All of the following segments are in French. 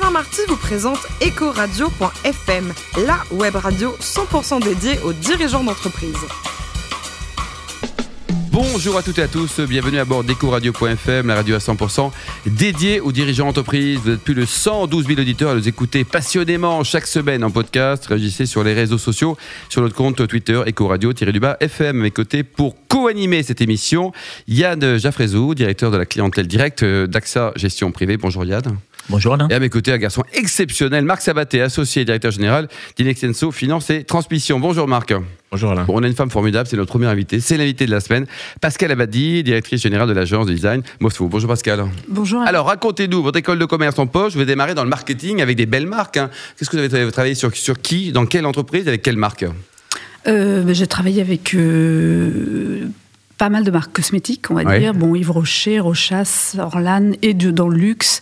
Alain Marty vous présente Ecoradio.fm, la web radio 100% dédiée aux dirigeants d'entreprise. Bonjour à toutes et à tous, bienvenue à bord d'EcoRadio.fm, la radio à 100% dédiée aux dirigeants d'entreprise. Vous êtes plus de 112 000 auditeurs à nous écouter passionnément chaque semaine en podcast. Réagissez sur les réseaux sociaux, sur notre compte Twitter EcoRadio-FM. Mes côtés pour co-animer cette émission, Yann Jaffrezou, directeur de la clientèle directe d'AXA Gestion Privée. Bonjour Yann. Bonjour Alain. Et à mes côtés, un garçon exceptionnel, Marc Sabaté, associé et directeur général d'Inexenso Finance et Transmission. Bonjour Marc. Bonjour Alain. Bon, on a une femme formidable, c'est notre première invitée, c'est l'invité de la semaine, Pascal Abadi, directrice générale de l'agence de design Mosfou. Bonjour Pascal. Bonjour. Alors racontez-nous, votre école de commerce en poche, vous avez démarré dans le marketing avec des belles marques. hein. Qu'est-ce que vous avez travaillé sur, sur qui, dans quelle entreprise, avec quelle marque? Euh, ben, J'ai travaillé avec euh, pas mal de marques cosmétiques, on va Ouais. dire. Bon, Yves Rocher, Rochas, Orlan et de- dans le luxe.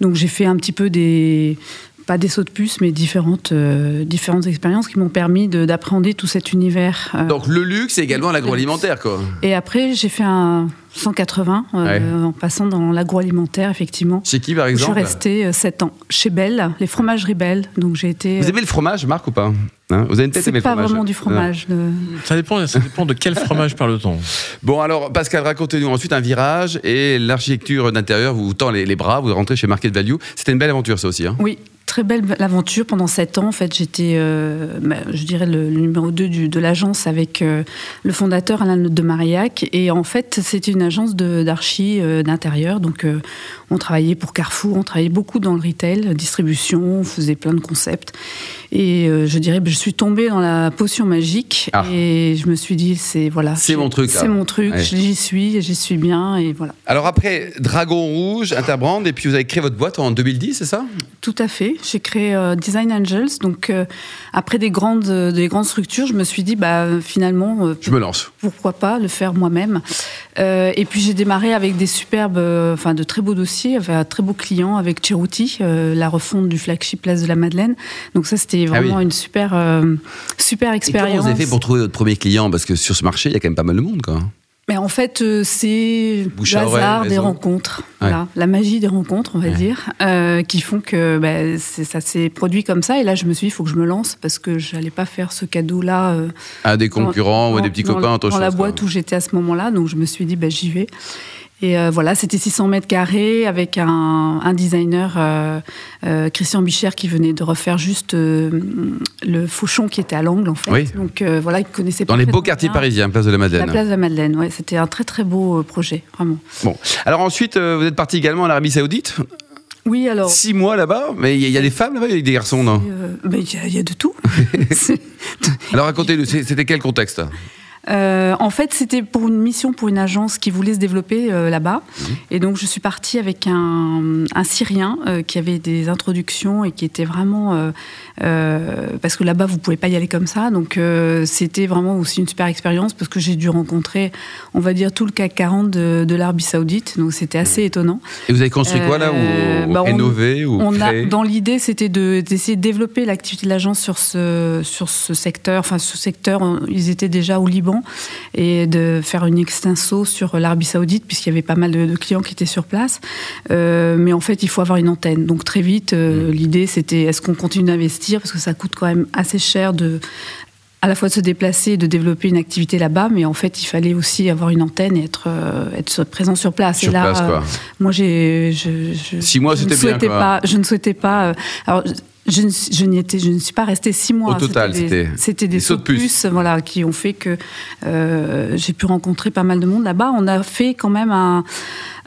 Donc j'ai fait un petit peu des pas des sauts de puce, mais différentes, euh, différentes expériences qui m'ont permis de- d'appréhender tout cet univers. euh. Donc le luxe et également l'agroalimentaire, quoi. Et après, j'ai fait un 180 euh, Ouais. en passant dans l'agroalimentaire, effectivement. Chez qui, par Je suis exemple restée 7 ans chez Belle, les fromageries Belle. Donc j'ai été. Vous aimez le fromage, Marc, ou pas Hein Vous avez une tête C'est aimée le pas fromage vraiment du fromage. Ça dépend, ça dépend de quel fromage parle-t-on. Bon, alors, Pascal, racontez-nous ensuite un virage et l'architecture d'intérieur vous tend les, les bras, vous rentrez chez Market Value. C'était une belle aventure, ça aussi. Hein Oui, très belle aventure. Pendant sept ans, en fait, j'étais, euh, bah, je dirais, le, le numéro 2 du, de l'agence avec euh, le fondateur Alain de Marillac. Et en fait, c'était une agence d'archi euh, d'intérieur. Donc, on travaillait pour Carrefour, on travaillait beaucoup dans le retail, distribution, on faisait plein de concepts. Et je dirais, bah, je suis tombée dans la potion magique. Ah. Et je me suis dit, c'est voilà, C'est mon truc. C'est mon truc, Ouais. j'y suis, j'y suis bien. Et voilà. Alors après, Dragon Rouge, Interbrand, et puis vous avez créé votre boîte en 2010, c'est ça? Tout à fait. J'ai créé euh, Design Angels. Donc, euh, après des grandes, euh, des grandes structures, je me suis dit, bah, finalement, euh, Je me lance. pourquoi pas le faire moi-même. Et puis, j'ai démarré avec des superbes, enfin, de très beaux dossiers, avec un très beau client avec Cheruti, la refonte du flagship Place de la Madeleine. Donc, ça, c'était Ah vraiment oui. une super, super Et comment expérience. vous avez fait pour trouver votre premier client? Parce que sur ce marché, il y a quand même pas mal de monde, quoi. Mais en fait, euh, c'est le hasard des rencontres, la magie des rencontres, on va Ouais. dire, euh, qui font que bah, ça s'est produit comme ça. Et là, je me suis dit, il faut que je me lance parce que je n'allais pas faire ce cadeau-là. euh, À des concurrents ou à dans- des petits dans- copains, Dans chose. la boîte où j'étais à ce moment-là, donc je me suis dit, bah, j'y vais. Et euh, voilà, c'était 600 mètres carrés avec un, un designer, euh, euh, Christian Bichère, qui venait de refaire juste le fauchon qui était à l'angle, en fait. Oui. Donc voilà, il connaissait Dans les beaux quartiers parisiens, place de la La Madeleine. place de la Madeleine, ouais, c'était un très très beau projet, vraiment. Bon. Alors ensuite, vous êtes parti également en Arabie Saoudite. Oui, alors. Six mois là-bas. Mais il y, a- il y a des femmes là-bas, il y a des garçons, non? Il y, a- il y a de tout. Alors racontez-nous, c'était quel contexte? Euh, en fait, c'était pour une mission pour une agence qui voulait se développer euh, là-bas. Et donc, je suis partie avec un, un Syrien euh, qui avait des introductions et qui était vraiment. parce que là-bas, vous pouvez pas y aller comme ça. Donc, c'était vraiment aussi une super expérience parce que j'ai dû rencontrer, on va dire, tout le CAC 40 de, de l'Arabie Saoudite. Donc, c'était assez étonnant. Et vous avez construit quoi là Ou bah, on- rénové ou On a, créé dans l'idée, c'était de- d'essayer de, développer l'activité de l'agence sur ce, sur ce secteur. Enfin, ce secteur, on- ils étaient déjà au Liban et de faire une extenso sur l'Arabie Saoudite puisqu'il y avait pas mal de, de clients qui étaient sur place. Euh, mais en fait, il faut avoir une antenne. Donc très vite, euh, l'idée, c'était est-ce qu'on continue d'investir? Parce que ça coûte quand même assez cher de à la fois de se déplacer et de développer une activité là-bas, mais en fait, il fallait aussi avoir une antenne et être, euh, être présent sur place. Sur et là, place, quoi. euh, moi, j'ai, je, je- Six mois, c'était bien, souhaitais quoi. Pas, je ne souhaitais pas. euh, alors, je ne, je n'y étais, je ne suis pas restée six mois. Au total, c'était des des sauts de puce. voilà, qui ont fait que euh, j'ai pu rencontrer pas mal de monde là-bas. On a fait quand même un,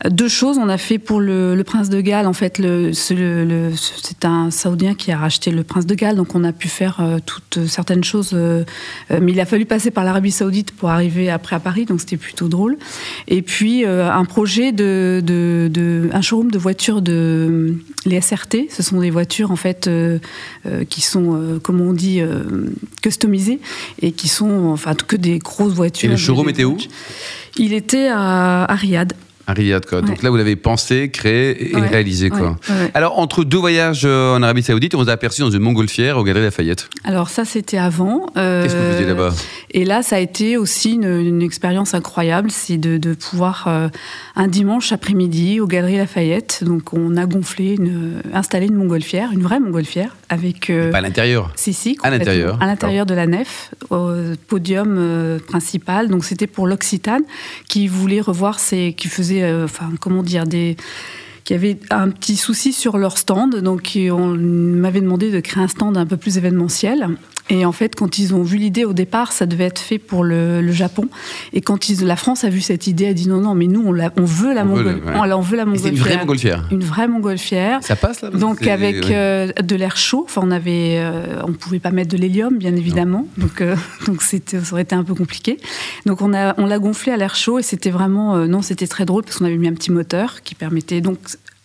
deux choses. On a fait pour le, le prince de Galles, en fait, le, c'est le- un Saoudien qui a racheté le prince de Galles, donc on a pu faire euh, toutes certaines choses. euh, mais il a fallu passer par l'Arabie Saoudite pour arriver après à Paris, donc c'était plutôt drôle. Et puis un projet de, de, de- un showroom de voitures de les SRT. Ce sont des voitures en fait qui sont, euh, comme on dit, euh, customisées et qui sont enfin que des grosses voitures. Et le showroom était où? Il était à, à Riyad. À Riyad, quoi. Donc là, vous l'avez pensé, créé et Ouais, réalisé, quoi. ouais. Alors, entre deux voyages euh, en Arabie Saoudite, on vous a aperçu dans une montgolfière au Galeries Lafayette. Alors ça, c'était avant. Euh, Qu'est-ce que vous faisiez là-bas? Et là, ça a été aussi une, une expérience incroyable, c'est de, de pouvoir euh, un dimanche après-midi aux Galeries Lafayette. Donc, on a gonflé, une, installé une montgolfière, une vraie montgolfière, avec. euh, Pas à l'intérieur. si, si, À l'intérieur, À l'intérieur de la nef, au podium principal. Donc c'était pour l'Occitane qui voulait revoir ses, qui faisait, euh, enfin comment dire, qui avait un petit souci sur leur stand. Donc on m'avait demandé de créer un stand un peu plus événementiel. Et en fait, quand ils ont vu l'idée au départ, ça devait être fait pour le, le Japon. Et quand ils, la France a vu cette idée, a dit non, non, mais nous, on, l'a- on veut la On ouais. on, veut C'est une vraie montgolfière. Une vraie montgolfière. Ça passe là Donc avec euh, de l'air chaud, enfin on avait, euh, on pouvait pas mettre de l'hélium bien évidemment, donc euh, donc c'était, ça aurait été un peu compliqué. Donc on a, on l'a gonflé à l'air chaud et c'était vraiment, non c'était très drôle parce qu'on avait mis un petit moteur qui permettait donc.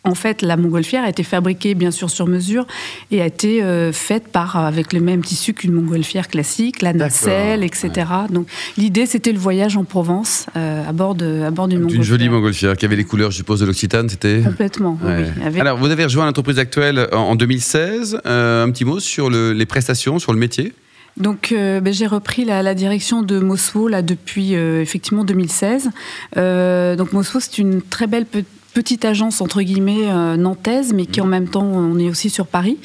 En fait, la montgolfière a été fabriquée bien sûr sur mesure et a été euh, faite par avec le même tissu qu'une montgolfière classique, la nacelle, etc. Donc l'idée c'était le voyage en Provence euh, à bord de à bord d'une Une montgolfière. jolie montgolfière qui avait les couleurs, je suppose, de l'Occitane, c'était. Complètement. oui, Ouais. oui, avec- Alors, vous avez rejoint l'entreprise actuelle en en 2016. Euh, un petit mot sur le- les prestations, sur le métier Donc, euh, ben, j'ai repris la, la direction de Moswo là depuis euh, effectivement 2016. Euh, donc, Moswo, c'est une très belle pe- petite agence entre guillemets euh, nantaise, mais qui en même temps on est aussi sur Paris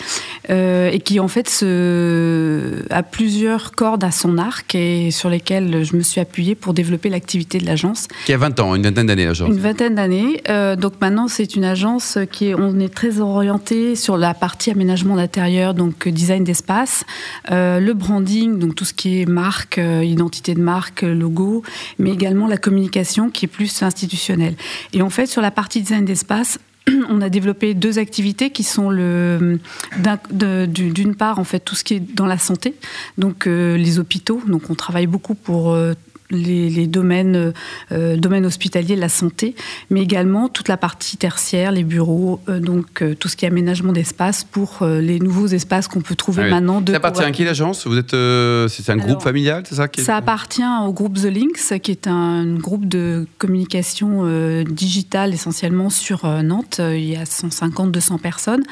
euh, et qui en fait se, a plusieurs cordes à son arc et sur lesquelles je me suis appuyée pour développer l'activité de l'agence. Qui a 20 ans, une vingtaine d'années, l'agence. Une vingtaine d'années. Euh, donc maintenant, c'est une agence qui est, on est très orienté sur la partie aménagement d'intérieur, donc design d'espace, le branding, donc tout ce qui est marque, identité de marque, logo, mais également la communication qui est plus institutionnelle. Et en fait, sur la partie design d'espace, on a développé deux activités qui sont le d'une part en fait tout ce qui est dans la santé, donc euh, les hôpitaux. Donc on travaille beaucoup pour euh, les, les domaines, euh, domaines hospitaliers, la santé, mais également toute la partie tertiaire, les bureaux, euh, donc euh, tout ce qui est aménagement d'espace pour euh, les nouveaux espaces qu'on peut trouver Ah oui. maintenant. De Ça appartient à qui l'agence? Vous êtes, euh, c'est un groupe familial, c'est ça qui est- ça appartient au groupe The Links, qui est un groupe de communication euh, digitale essentiellement sur euh, Nantes. Euh, Il y a 150-200 personnes.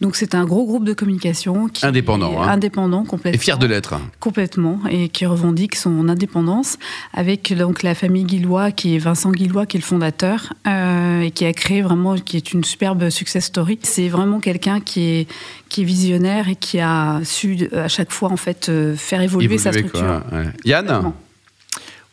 Donc c'est un gros groupe de communication qui Indépendant, est hein. indépendant complètement. Et fier de l'être. Complètement, et qui revendique son indépendance, avec donc la famille Guillois, qui est Vincent Guillois, qui est le fondateur, euh, et qui a créé vraiment, qui est une superbe success story. C'est vraiment quelqu'un qui est, qui est visionnaire et qui a su à chaque fois en fait euh, faire évoluer, sa structure. quoi, ouais. Yann?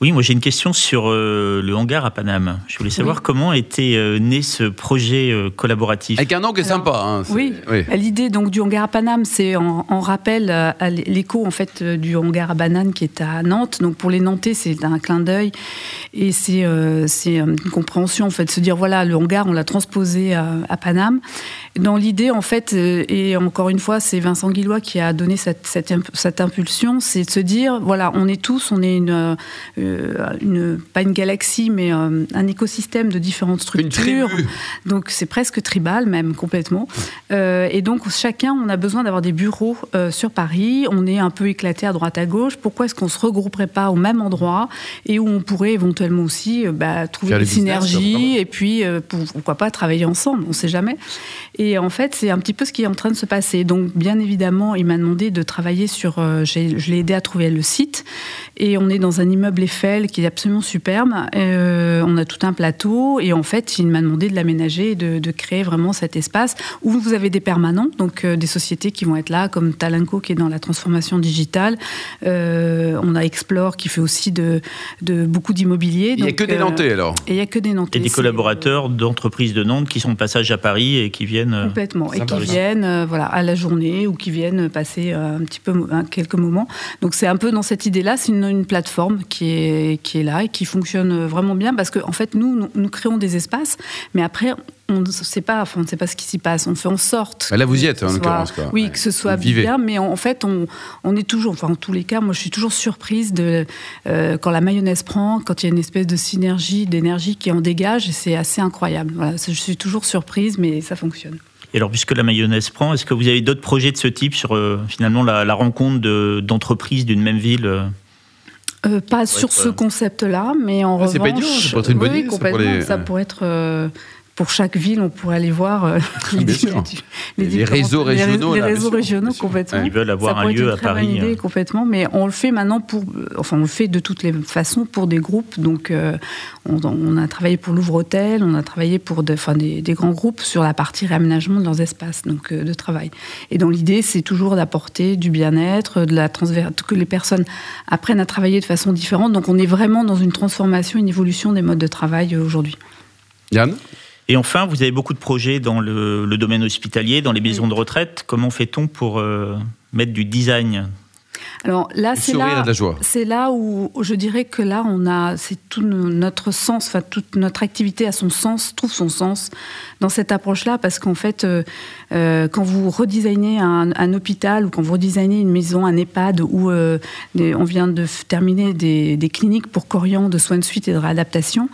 Oui, moi j'ai une question sur euh, le hangar à Paname. Je voulais savoir comment était euh, né ce projet euh, collaboratif. Avec un nom qui est Alors, sympa. hein, Oui, oui. l'idée donc du hangar à Paname, c'est en, en rappel à l'écho en fait du hangar à banane qui est à Nantes. Donc pour les Nantais, c'est un clin d'œil et c'est euh, c'est une compréhension en fait, se dire voilà le hangar, on l'a transposé à, à Paname. Dans l'idée en fait, et encore une fois, c'est Vincent Guillois qui a donné cette, cette, imp- cette impulsion, c'est de se dire voilà, on est tous, on est une, une pas une galaxie, mais euh, un écosystème de différentes Une structures. Donc c'est presque tribal même complètement. Euh, et donc chacun, on a besoin d'avoir des bureaux euh, sur Paris. On est un peu éclaté à droite à gauche. Pourquoi est-ce qu'on se regrouperait pas au même endroit et où on pourrait éventuellement aussi euh, bah, trouver des synergies et puis euh, pour- pourquoi pas travailler ensemble On ne sait jamais. Et en fait, c'est un petit peu ce qui est en train de se passer. Donc bien évidemment, il m'a demandé de travailler sur. euh, je l'ai aidé à trouver le site et on est dans un immeuble Eiffel qui est absolument superbe. Euh, on a tout un plateau et en fait, il m'a demandé de l'aménager et de, de créer vraiment cet espace où vous avez des permanents, donc euh, des sociétés qui vont être là, comme Talenco qui est dans la transformation digitale. Euh, on a Explore qui fait aussi de, de beaucoup d'immobilier. Il n'y a que des Nantais alors. Et il n'y a que des Nantais. Et des collaborateurs d'entreprises de Nantes qui sont de passage à Paris et qui viennent. euh, Complètement. Et qui viennent euh, voilà, à la journée ou qui viennent passer euh, un petit peu quelques moments. Donc c'est un peu dans cette idée-là, c'est une, une plateforme qui est, qui est là et qui fonctionne vraiment bien parce qu'en en fait, nous, nous, nous créons des espaces, mais après, on ne sait pas, enfin, on ne sait pas ce qui s'y passe. On fait en sorte. Bah là, vous y que êtes, ce en soit- l'occurrence, quoi. Oui, Ouais. que ce soit bien, mais en, en fait, on, on est toujours, enfin, en tous les cas, moi, je suis toujours surprise de euh, quand la mayonnaise prend, quand il y a une espèce de synergie, d'énergie qui en dégage, et c'est assez incroyable. Voilà, je suis toujours surprise, mais ça fonctionne. Et alors, puisque la mayonnaise prend, est-ce que vous avez d'autres projets de ce type sur euh, finalement la, la rencontre de- d'entreprises d'une même ville euh Euh, pas sur ce concept-là, mais en Ah, c'est pas revanche, idiot, ça pourrait être une bonne oui, idée, ça, complètement, ça ouais. pourrait être euh, pour chaque ville, on pourrait aller voir euh, les, sûr. les Les différentes- réseaux les- régionaux, les réseaux régionaux sûr. complètement. Ils veulent avoir Ça un pourrait être lieu une à très bonne Paris. idée, euh. complètement, mais on le fait maintenant pour, enfin on le fait de toutes les façons pour des groupes. Donc euh, on, on a travaillé pour Louvre-Hôtel, on a travaillé pour de- enfin, des, des grands groupes sur la partie réaménagement de leurs espaces donc euh, de travail. Et donc l'idée c'est toujours d'apporter du bien-être, de la transver- que les personnes apprennent à travailler de façon différente. Donc on est vraiment dans une transformation, une évolution des modes de travail euh, aujourd'hui. Yann? Et enfin, vous avez beaucoup de projets dans le, le domaine hospitalier, dans les maisons de retraite. Comment fait-on pour euh, mettre du design? Alors là c'est là. C'est où je dirais que là, on a, c'est tout no- notre sens, enfin toute notre activité a son sens, trouve son sens dans cette approche-là, parce qu'en fait, euh, euh, quand vous redesignez un, un hôpital ou quand vous redesignez une maison, un EHPAD, où euh, on vient de terminer des, des cliniques pour Corian de soins de suite et de réadaptation,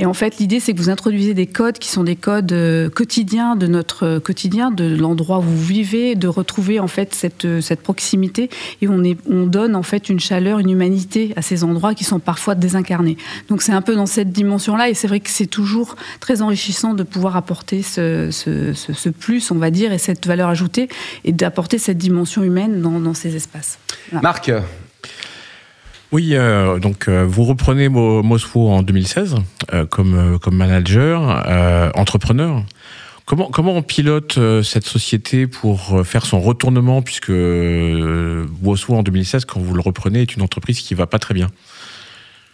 et en fait, l'idée, c'est que vous introduisez des codes qui sont des codes euh, quotidiens de notre euh, quotidien, de l'endroit où vous vivez, de retrouver en fait cette, euh, cette proximité, et on, est, on donne en fait une chaleur, une humanité à ces endroits qui sont parfois désincarnés. Donc c'est un peu dans cette dimension-là, et c'est vrai que c'est toujours très enrichissant de pouvoir apporter ce, ce, plus, on va dire, et cette valeur ajoutée, et d'apporter cette dimension humaine dans, dans ces espaces. Marc Oui, euh, donc euh, vous reprenez Mo- Mosfo en 2016 euh, comme, euh, comme manager, euh, entrepreneur. Comment, comment on pilote euh, cette société pour euh, faire son retournement, puisque euh, Mosfo en 2016, quand vous le reprenez, est une entreprise qui va pas très bien?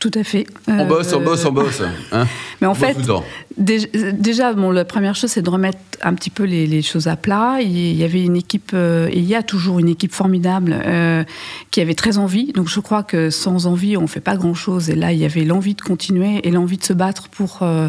Tout à fait. On bosse, on bosse, on bosse. Hein Mais en On bosse fait, tout le temps. Déjà, bon, la première chose, c'est de remettre un petit peu les, les choses à plat. Il y avait une équipe, euh, et il y a toujours une équipe formidable euh, qui avait très envie. Donc, je crois que sans envie, on fait pas grand-chose. Et là, il y avait l'envie de continuer et l'envie de se battre pour. Euh,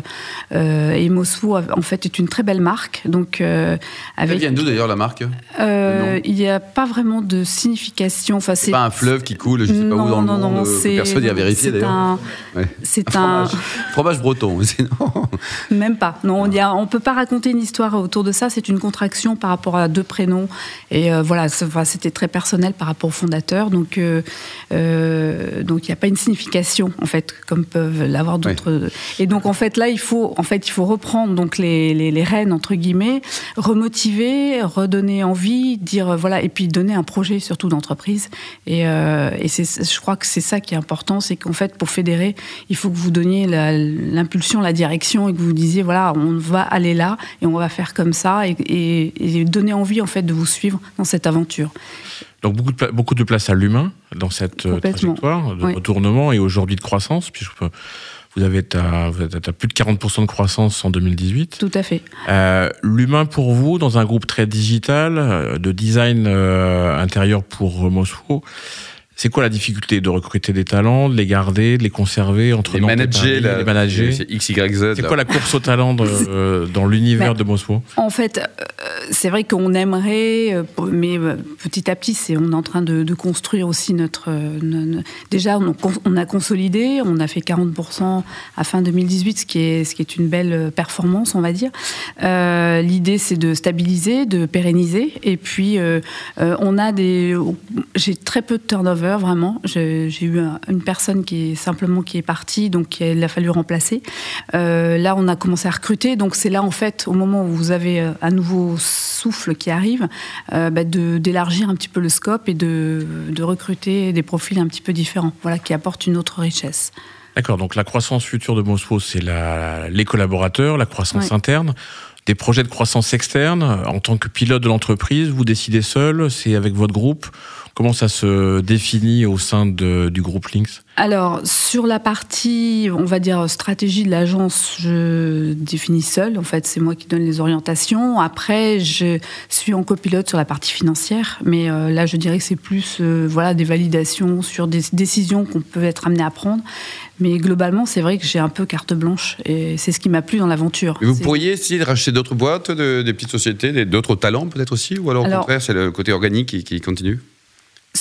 et Mosfou, en fait, est une très belle marque. Donc, euh, Elle avec. vient d'où d'ailleurs la marque? Il n'y a pas vraiment de signification. Enfin, C'est pas un fleuve qui coule, je sais pas où non, dans le monde, non, personne n'y a vérifié c'est d'ailleurs. un- Ouais. C'est un. Fromage. Fromage breton, sinon. Même pas. Non, il y a- on peut pas raconter une histoire autour de ça. C'est une contraction par rapport à deux prénoms. Et euh, voilà, c'était très personnel par rapport au fondateur. Donc, euh, euh, donc il n'y a pas une signification en fait, comme peuvent l'avoir d'autres. Et donc en fait là, il faut, en fait, il faut reprendre donc les, les, les rênes entre guillemets, remotiver, redonner envie, dire voilà, et puis donner un projet surtout d'entreprise. Et, et je crois que c'est ça qui est important, c'est qu'en fait pour fédérer, il faut que vous donniez la- l'impulsion, la direction et que vous disiez voilà, on va aller là et on va faire comme ça et, et, et donner envie en fait de vous suivre dans cette aventure. Donc beaucoup de, beaucoup de place à l'humain dans cette euh, trajectoire de Oui. retournement et aujourd'hui de croissance, puisque vous avez à, vous êtes à plus de 40% de croissance en 2018. Tout à fait. Euh, L'humain pour vous, dans un groupe très digital, euh, de design euh, intérieur pour Mosfou, c'est quoi la difficulté de recruter des talents, de les garder, de les conserver entre Les Paris, là. les manager C'est X, Y, Z. C'est là. quoi la course au talent de- euh, dans l'univers Mais- de Mosfou En fait, euh, c'est vrai qu'on aimerait, euh, mais petit à petit, c'est, on est en train de, de construire aussi notre. euh, no- no- déjà, on, on a consolidé, on a fait 40% à fin 2018, ce qui est, ce qui est une belle performance, on va dire. Euh, l'idée, c'est de stabiliser, de pérenniser, et puis on a des. J'ai très peu de turnover, vraiment. J'ai, eu un- une personne qui est simplement qui est partie, donc il a fallu remplacer. Euh, là, on a commencé à recruter, donc c'est là en fait, au moment où vous avez euh, un nouveau souffle qui arrive, euh, bah, d'élargir un petit peu le scope et de, de recruter des profils un petit peu différents, voilà, qui apportent une autre richesse. D'accord, donc la croissance future de Mosfou, c'est les collaborateurs, la croissance Ouais. interne, des projets de croissance externe. En tant que pilote de l'entreprise, vous décidez seul, c'est avec votre groupe. Comment ça se définit au sein du groupe Lynx? Alors, sur la partie, on va dire, stratégie de l'agence, je définis seule. En fait, c'est moi qui donne les orientations. Après, je suis en copilote sur la partie financière. Mais euh, là, je dirais que c'est plus euh, voilà, des validations sur des décisions qu'on peut être amené à prendre. Mais globalement, c'est vrai que j'ai un peu carte blanche. Et c'est ce qui m'a plu dans l'aventure. Vous pourriez essayer de racheter d'autres boîtes, de- des petites sociétés, d'autres talents peut-être aussi? Ou alors au Alors- contraire, c'est le côté organique qui, qui continue?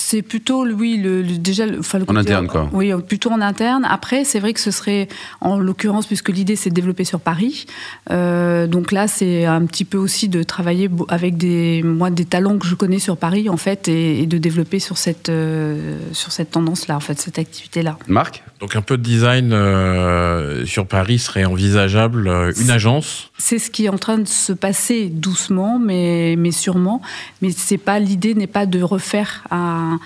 C'est plutôt, oui, le, le- déjà, le, enfin, le En interne, quoi. Oui, plutôt en interne. Après, c'est vrai que ce serait, en l'occurrence, puisque l'idée c'est de développer sur Paris. euh, donc là, c'est un petit peu aussi de travailler avec des, moi, des talents que je connais sur Paris, en fait, et, et de développer sur cette, euh, sur cette tendance-là, en fait, cette activité-là. Marc Donc un peu de design euh, sur Paris serait envisageable. euh, une agence? C'est ce qui est en train de se passer doucement, mais, mais sûrement. Mais c'est pas l'idée n'est pas de refaire un.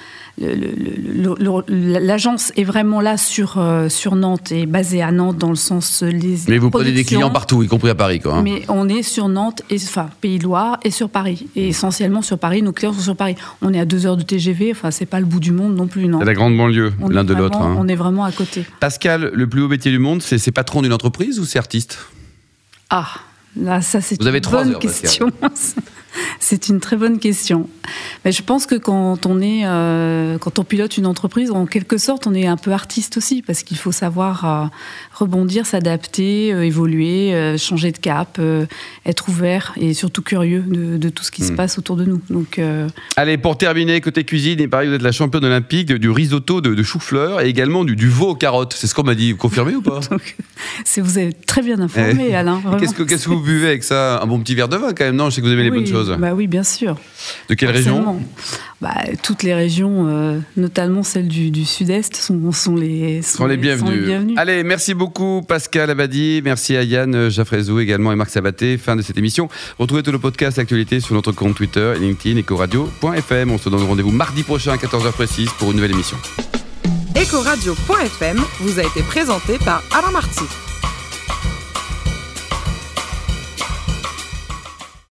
L'agence est vraiment là sur, euh, sur Nantes et basée à Nantes dans le sens les. Mais vous prenez des clients partout, y compris à Paris, quoi. hein. Mais on est sur Nantes, et, enfin Pays de Loire et sur Paris. Et essentiellement sur Paris, nos clients sont sur Paris. On est à deux heures de TGV, enfin c'est pas le bout du monde non plus, non. C'est la grande banlieue, l'un de l'autre. hein. On est vraiment à côté. Pascal, le plus haut métier du monde, c'est patron d'une entreprise ou c'est artiste? Ah, là, ça c'est une trois bonne heures, question. c'est une très bonne question. Mais je pense que quand on est, euh, quand on pilote une entreprise, en quelque sorte, on est un peu artiste aussi, parce qu'il faut savoir euh, rebondir, s'adapter, euh, évoluer, changer de cap, être ouvert et surtout curieux de, de tout ce qui se Hmm. passe autour de nous. Donc, Allez, pour terminer, côté cuisine, et pareil, vous êtes la championne olympique du risotto de, de chou-fleur et également du, du veau aux carottes. C'est ce qu'on m'a dit. Vous confirmez ou pas donc vous êtes très bien informé, Eh. Alain. Qu'est-ce que, vous buvez avec ça? Un bon petit verre de vin quand même, non? Je sais que vous aimez les bonnes choses. Bah oui, bien sûr. De quelle région? Bah, Toutes les régions, euh, notamment celles du, du sud-est, sont, sont les, sont les bienvenus. bienvenues. Allez, merci beaucoup Pascal Abadi, merci à Yann Jaffrezou également et Marc Sabaté. Fin de cette émission. Retrouvez tout le podcast actualité sur notre compte Twitter, LinkedIn, ecoradio.fm. On se donne rendez-vous mardi prochain à 14h précise pour une nouvelle émission. Ecoradio.fm vous a été présenté par Alain Marty.